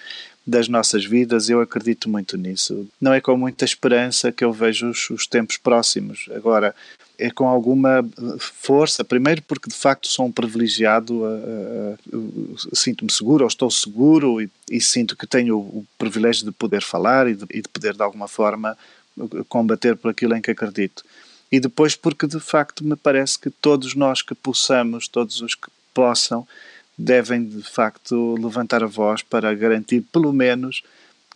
das nossas vidas, eu acredito muito nisso. Não é com muita esperança que eu vejo os, os tempos próximos. Agora, é com alguma força, primeiro porque de facto sou um privilegiado, sinto-me seguro, ou estou seguro e, e, sinto que tenho o privilégio de poder falar e de, e de poder de alguma forma combater por aquilo em que acredito. E depois porque de facto me parece que todos nós que possamos, todos os que possam, devem de facto levantar a voz para garantir pelo menos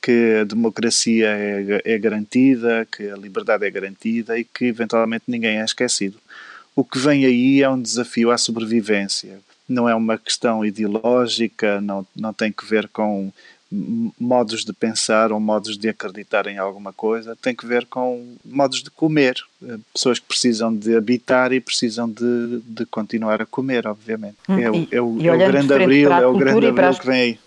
que a democracia é, é garantida, que a liberdade é garantida e que eventualmente ninguém é esquecido. O que vem aí é um desafio à sobrevivência. Não é uma questão ideológica, não, não tem que ver com modos de pensar ou modos de acreditar em alguma coisa, tem que ver com modos de comer. Pessoas que precisam de habitar e precisam de, de continuar a comer, obviamente. Hum, é, e, é, o, é o grande abril, é o grande abril que vem aí.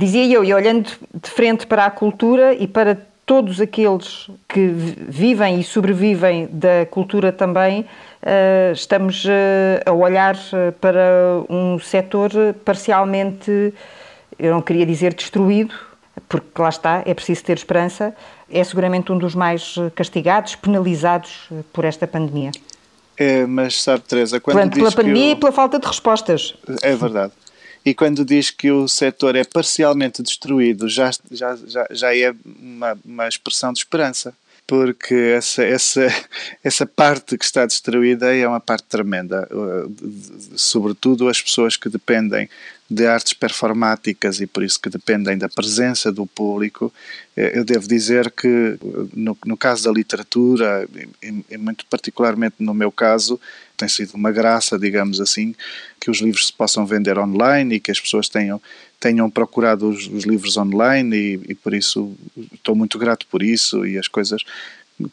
Dizia eu, e olhando de frente para a cultura e para todos aqueles que vivem e sobrevivem da cultura também, uh, estamos uh, a olhar eh, para um setor parcialmente, eu não queria dizer destruído, porque lá está, é preciso ter esperança, é seguramente um dos mais castigados, penalizados por esta pandemia. É, mas sabe, Teresa, quando Portanto, pela pandemia eu... e pela falta de respostas. É verdade e quando diz que o setor é parcialmente destruído, já, já, já, já é uma, uma expressão de esperança, porque essa, essa, [laughs] essa parte que está destruída é uma parte tremenda, uh, sobretudo as pessoas que dependem de artes performáticas e por isso que dependem da presença do público, eh, eu devo dizer que no, no caso da literatura, e, e, muito particularmente no meu caso, tem sido uma graça, digamos assim, que os livros se possam vender online e que as pessoas tenham, tenham procurado os, os livros online e, e por isso estou muito grato por isso e as coisas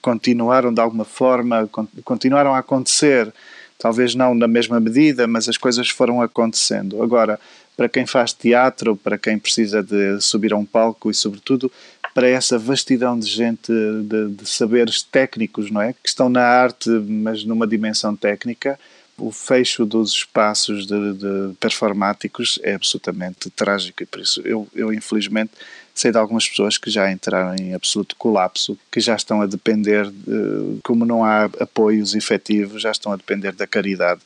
continuaram de alguma forma, continuaram a acontecer talvez não na mesma medida, mas as coisas foram acontecendo. Agora, para quem faz teatro, para quem precisa de subir a um palco e, sobretudo, para essa vastidão de gente, de, de saberes técnicos, não é? Que estão na arte, mas numa dimensão técnica, o fecho dos espaços de, de, performáticos é absolutamente trágico e por isso eu, eu infelizmente sei de algumas pessoas que já entraram em absoluto colapso, que já estão a depender, de, como não há apoios efetivos, já estão a depender da caridade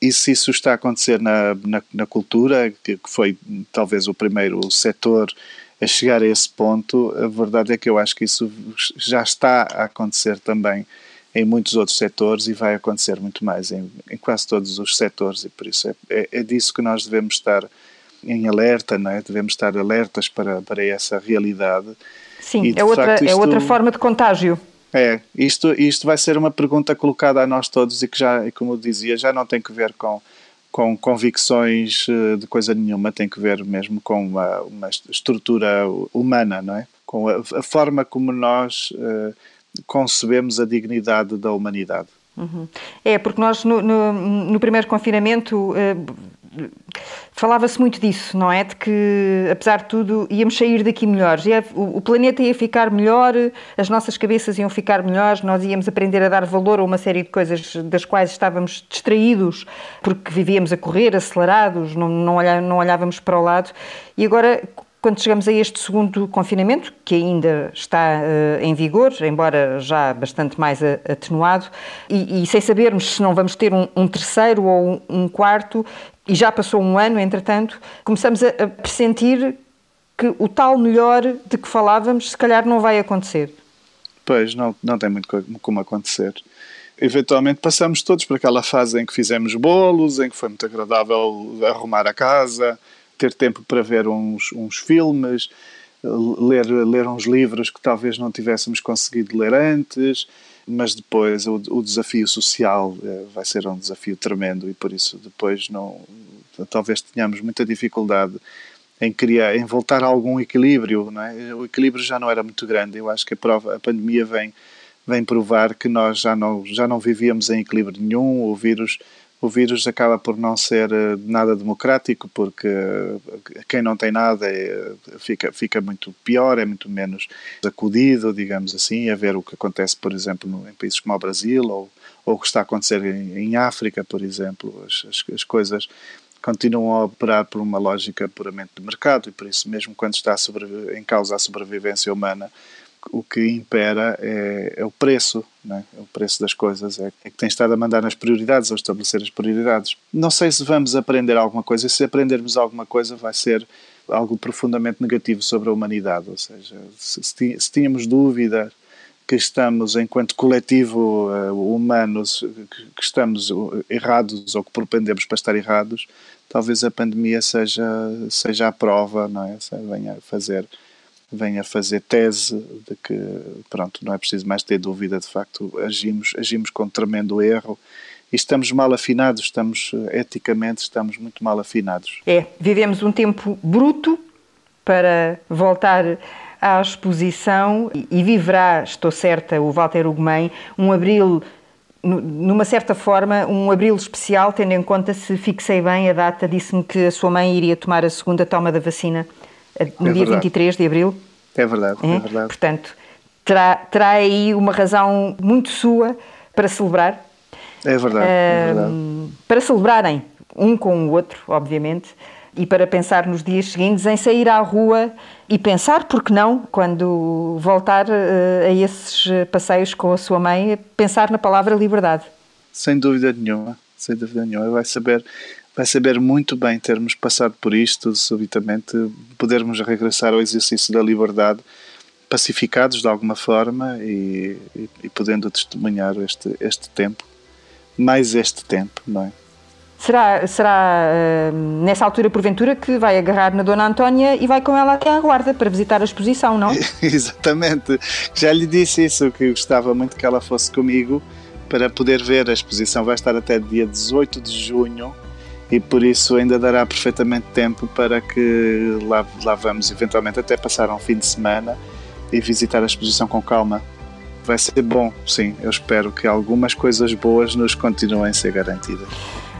e se isso está a acontecer na, na, na cultura, que, que foi talvez o primeiro setor a chegar a esse ponto, a verdade é que eu acho que isso já está a acontecer também em muitos outros setores e vai acontecer muito mais em, em quase todos os setores e por isso é, é, é, disso que nós devemos estar em alerta, não é? devemos estar alertas para, para essa realidade. Sim, é outra, facto, isto... é outra forma de contágio. É, isto, isto vai ser uma pergunta colocada a nós todos e que já, como eu dizia, já não tem que ver com, com convicções eh, de coisa nenhuma, tem que ver mesmo com uma, uma estrutura humana, não é? Com a, a forma como nós uh, concebemos a dignidade da humanidade. Uhum. É, porque nós no, no, no primeiro confinamento uh, falava-se muito disso, não é? De que, apesar de tudo, íamos sair daqui melhores. O planeta ia ficar melhor, as nossas cabeças iam ficar melhores, nós íamos aprender a dar valor a uma série de coisas das quais estávamos distraídos, porque vivíamos a correr, acelerados, não, olhávamos para o lado. E agora, quando chegamos a este segundo confinamento, que ainda está uh, em vigor, embora já bastante mais atenuado, e, e, sem sabermos se não vamos ter um, um terceiro ou um, um, quarto, e já passou um ano, entretanto, começamos a, pressentir que o tal melhor de que falávamos, se calhar não vai acontecer. Pois, não, não tem muito como acontecer. Eventualmente passamos todos por aquela fase em que fizemos bolos, em que foi muito agradável arrumar a casa, ter tempo para ver uns, uns filmes, ler, ler uns livros que talvez não tivéssemos conseguido ler antes, mas depois o, o desafio social é, vai ser um desafio tremendo e por isso depois não talvez tenhamos muita dificuldade em criar, em voltar a algum equilíbrio, não é? O equilíbrio já não era muito grande. Eu acho que a prova, a pandemia vem vem provar que nós já não já não vivíamos em equilíbrio nenhum. O vírus o vírus acaba por não ser eh, nada democrático porque eh, quem não tem nada é, fica, fica muito pior, é muito menos acudido, digamos assim, a ver o que acontece, por exemplo, no, em países como o Brasil ou, ou o que está a acontecer em, em África, por exemplo. As, as, as, coisas continuam a operar por uma lógica puramente de mercado e por isso mesmo quando está em causa a sobrevivência humana o que impera é, é o preço, é? é? o preço das coisas, é, é, que tem estado a mandar nas prioridades, ou estabelecer as prioridades. Não sei se vamos aprender alguma coisa, se aprendermos alguma coisa vai ser algo profundamente negativo sobre a humanidade, ou seja, se, se tínhamos dúvida que estamos, enquanto coletivo uh, humano, que, que estamos errados ou que propendemos para estar errados, talvez a pandemia seja, seja a prova, não é? Venha fazer venha fazer tese de que, pronto, não é preciso mais ter dúvida, de facto, agimos, agimos com tremendo erro e estamos mal afinados, estamos, eticamente, estamos muito mal afinados. É, vivemos um tempo bruto para voltar à exposição e viverá, estou certa, o Walter Ugumem, um abril numa certa forma, um abril especial, tendo em conta, se fixei bem a data, disse-me que a sua mãe iria tomar a segunda toma da vacina no é dia verdade. 23 de abril. É verdade, é, é verdade. Portanto, terá, terá aí uma razão muito sua para celebrar. É verdade, é verdade. Para celebrarem um com o outro, obviamente, e para pensar nos dias seguintes em sair à rua e pensar, porque não, quando voltar uh, a esses passeios com a sua mãe, pensar na palavra liberdade. Sem dúvida nenhuma, sem dúvida nenhuma. Vai saber vai saber muito bem termos passado por isto subitamente, podermos regressar ao exercício da liberdade pacificados de alguma forma e, e, e podendo testemunhar este, este tempo, mais este tempo, não é? Será, será uh, nessa altura, porventura, que vai agarrar na Dona Antónia e vai com ela até à Guarda para visitar a exposição, não? [laughs] Exatamente. Já lhe disse isso, que gostava muito que ela fosse comigo para poder ver. A exposição vai estar até dia 18 de junho e por isso ainda dará perfeitamente tempo para que lá, lá vamos eventualmente até passar um fim de semana e visitar a exposição com calma. Vai ser bom, sim. Eu espero que algumas coisas boas nos continuem a ser garantidas.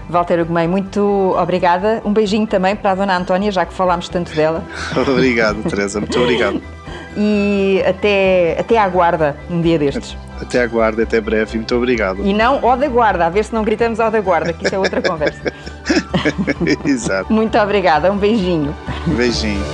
Walter Ugumem, muito obrigada. Um beijinho também para a Dona Antónia, já que falámos tanto dela. [laughs] obrigado, Teresa. Muito obrigado. [laughs] E até, até à guarda, um dia destes. Até à guarda, até breve. Muito obrigado. E não ó da guarda, a ver se não gritamos ó da guarda, que isso é outra conversa. [laughs] Exato. Muito obrigada. Um beijinho. Um beijinho.